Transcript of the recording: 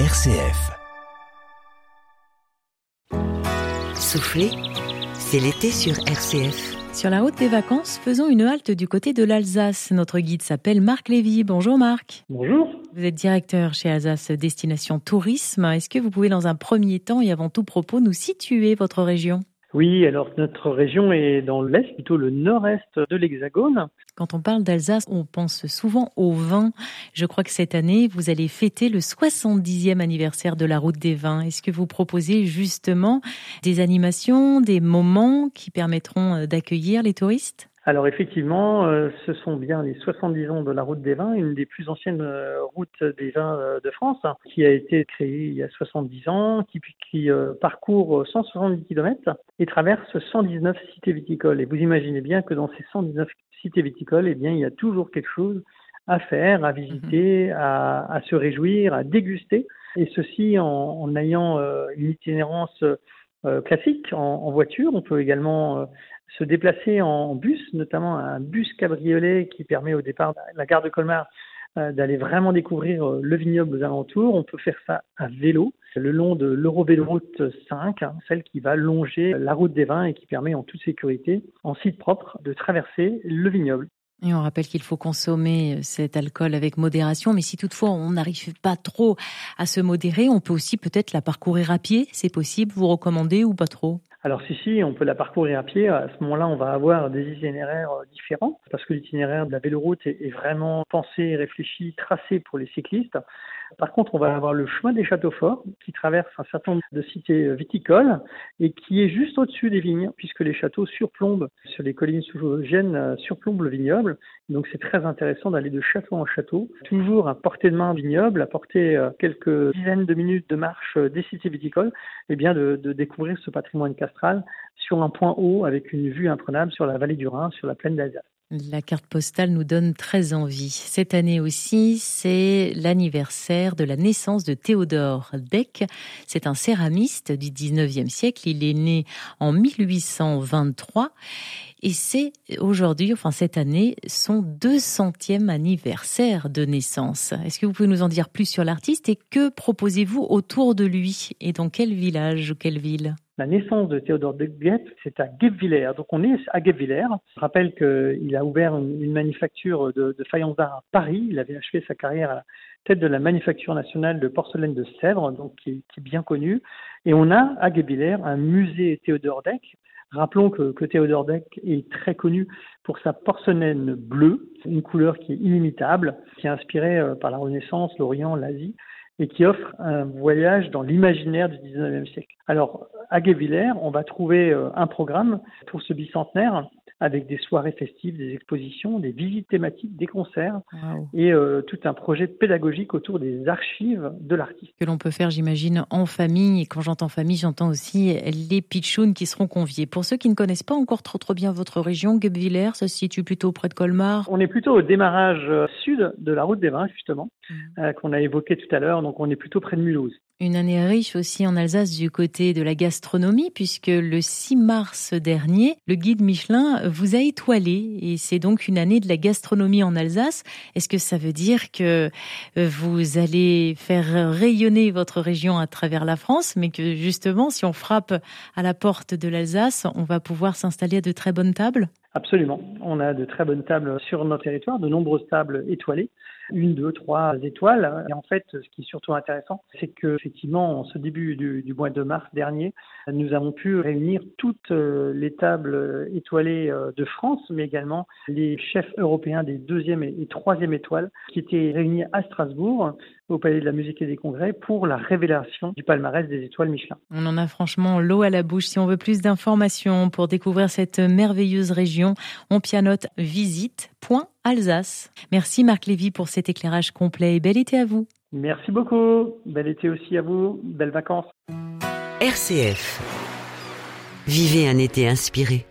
RCF. Souffler, c'est l'été sur RCF. Sur la route des vacances, faisons une halte du côté de l'Alsace. Notre guide s'appelle Marc Lévy. Bonjour Marc. Bonjour. Vous êtes directeur chez Alsace Destination Tourisme. Est-ce que vous pouvez dans un premier temps et avant tout propos nous situer votre région? Oui, alors notre région est dans l'est, plutôt le nord-est de l'Hexagone. Quand on parle d'Alsace, on pense souvent au vin. Je crois que cette année, vous allez fêter le 70e anniversaire de la route des vins. Est-ce que vous proposez justement des animations, des moments qui permettront euh, d'accueillir les touristes? Alors effectivement, euh, ce sont bien les 70 ans de la route des vins, une des plus anciennes euh, routes des vins euh, de France, hein, qui a été créée il y a 70 ans, qui, qui parcourt 170 km et traverse 119 cités viticoles. Et vous imaginez bien que dans ces 119 cités viticoles, eh bien, il y a toujours quelque chose à faire, à visiter, mhm. à, à se réjouir, à déguster, et ceci en, en ayant une itinérance classique en, en, voiture. On peut également se déplacer en bus, notamment un bus cabriolet qui permet au départ de la gare de Colmar euh, d'aller vraiment découvrir euh, le vignoble aux alentours. On peut faire ça à vélo le long de l'Eurovéloroute 5, hein, celle qui va longer la route des vins et qui permet en toute sécurité, en site propre, de traverser le vignoble. Et on rappelle qu'il faut consommer euh, cet alcool avec modération, mais si toutefois on n'arrive pas trop à se modérer, on peut aussi peut-être la parcourir à pied, c'est possible, vous recommandez ou pas trop? Alors si, si, on peut la parcourir à pied. À ce moment-là, on va avoir des itinéraires euh, différents parce que l'itinéraire de la véloroute est, vraiment pensé, réfléchi, tracé pour les cyclistes. Par contre, on va avoir le chemin des châteaux forts qui traverse un certain nombre de cités euh, viticoles et qui est juste au-dessus des vignes puisque les châteaux surplombent sur les collines sous Gênes, euh, surplombent le vignoble. Donc c'est très intéressant d'aller de château en château, toujours à portée de main vignoble, à portée quelques dizaines de minutes de marche des cités viticoles, et bien de, de découvrir ce patrimoine castral sur un point haut avec une vue imprenable sur la vallée du Rhin, sur la plaine d'Alsace. La carte postale nous donne très envie. Cette année aussi, c'est l'anniversaire de la naissance de Théodore Deck. C'est un céramiste du 19e siècle. Il est né en 1823 et c'est aujourd'hui, enfin cette année, son 200e anniversaire de naissance. Est-ce que vous pouvez nous en dire plus sur l'artiste et que proposez-vous autour de lui et dans quel village ou quelle ville? La naissance de Théodore de Guep, c'est à Guebwiller. Donc on est à Guebwiller. Je rappelle qu'il a ouvert une, manufacture de, de d'art à Paris. Il avait achevé sa carrière à la tête de la manufacture nationale de porcelaine de Sèvres, donc qui, est bien connue. Et on a à Guebwiller un musée Théodore Deck. Rappelons que, que Théodore Deck est très connu pour sa porcelaine bleue, une couleur qui est inimitable, qui est inspirée euh, par la Renaissance, l'Orient, l'Asie et qui offre un voyage dans l'imaginaire du 19e siècle. Alors, à Guévillers, on va trouver euh, un programme pour ce bicentenaire avec des soirées festives, des expositions, des visites thématiques, des concerts et euh, tout un projet pédagogique autour des archives de l'artiste. Que l'on peut faire, j'imagine, en famille. Et quand j'entends famille, j'entends aussi les pitchouns qui seront conviés. Pour ceux qui ne connaissent pas encore trop trop bien votre région, Guebwiller, ça se situe plutôt près de Colmar. On est plutôt au démarrage euh, sud de la route des vins, justement, mmh. euh, qu'on a évoqué tout à l'heure. Donc on est plutôt près de Mulhouse. Une année riche aussi en Alsace du côté de la gastronomie, puisque le 6 mars dernier, le guide Michelin vous a étoilé, et c'est donc une année de la gastronomie en Alsace. Est-ce que ça veut dire que euh, vous allez faire rayonner votre région à travers la France, mais que justement, si on frappe à la porte de l'Alsace, on va pouvoir s'installer à de très bonnes tables? Absolument. On a de très bonnes tables sur notre territoire, de nombreuses tables étoilées, une, deux, trois étoiles. Et en fait, ce qui est surtout intéressant, c'est que effectivement, en ce début du, mois de mars dernier, nous avons pu réunir toutes euh, les tables étoilées euh, de France, mais également les chefs européens des deuxième et troisième étoiles, qui étaient réunis à Strasbourg au Palais de la Musique et des Congrès pour la révélation du palmarès des étoiles Michelin. On en a franchement l'eau à la bouche. Si on veut plus d'informations pour découvrir cette merveilleuse région, on pianote visite.alsace. Merci Marc Lévy pour cet éclairage complet et bel été à vous. Merci beaucoup. Bel été aussi à vous. Belles vacances. RCF. Vivez un été inspiré.